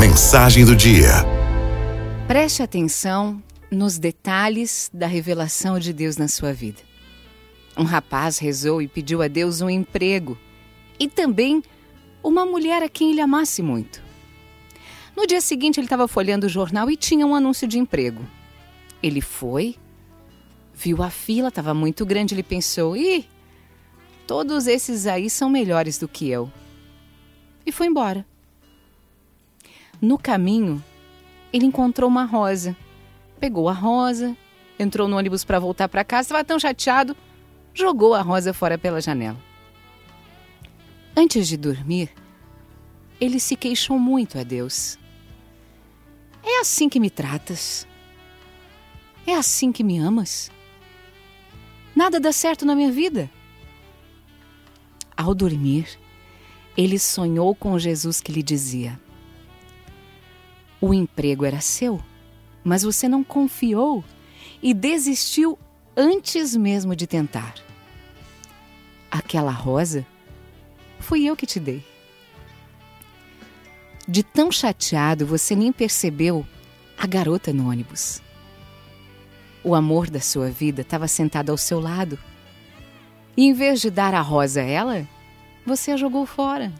Mensagem do dia. Preste atenção nos detalhes da revelação de Deus na sua vida. Um rapaz rezou e pediu a Deus um emprego e também uma mulher a quem ele amasse muito. No dia seguinte, ele estava folhando o jornal e tinha um anúncio de emprego. Ele foi, viu a fila, estava muito grande, ele pensou: ih, todos esses aí são melhores do que eu. E foi embora. No caminho, ele encontrou uma rosa. Pegou a rosa, entrou no ônibus para voltar para casa, estava tão chateado, jogou a rosa fora pela janela. Antes de dormir, ele se queixou muito a Deus. É assim que me tratas? É assim que me amas? Nada dá certo na minha vida. Ao dormir, ele sonhou com Jesus que lhe dizia: o emprego era seu, mas você não confiou e desistiu antes mesmo de tentar. Aquela rosa fui eu que te dei. De tão chateado, você nem percebeu a garota no ônibus. O amor da sua vida estava sentado ao seu lado. E em vez de dar a rosa a ela, você a jogou fora.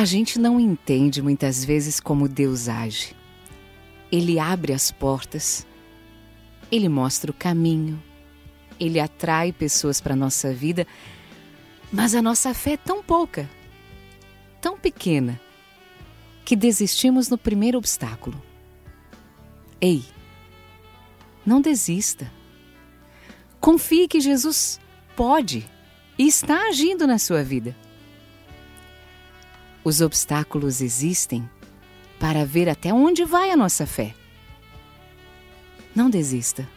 A gente não entende muitas vezes como Deus age. Ele abre as portas, ele mostra o caminho, ele atrai pessoas para a nossa vida, mas a nossa fé é tão pouca, tão pequena, que desistimos no primeiro obstáculo. Ei, não desista. Confie que Jesus pode e está agindo na sua vida. Os obstáculos existem para ver até onde vai a nossa fé. Não desista.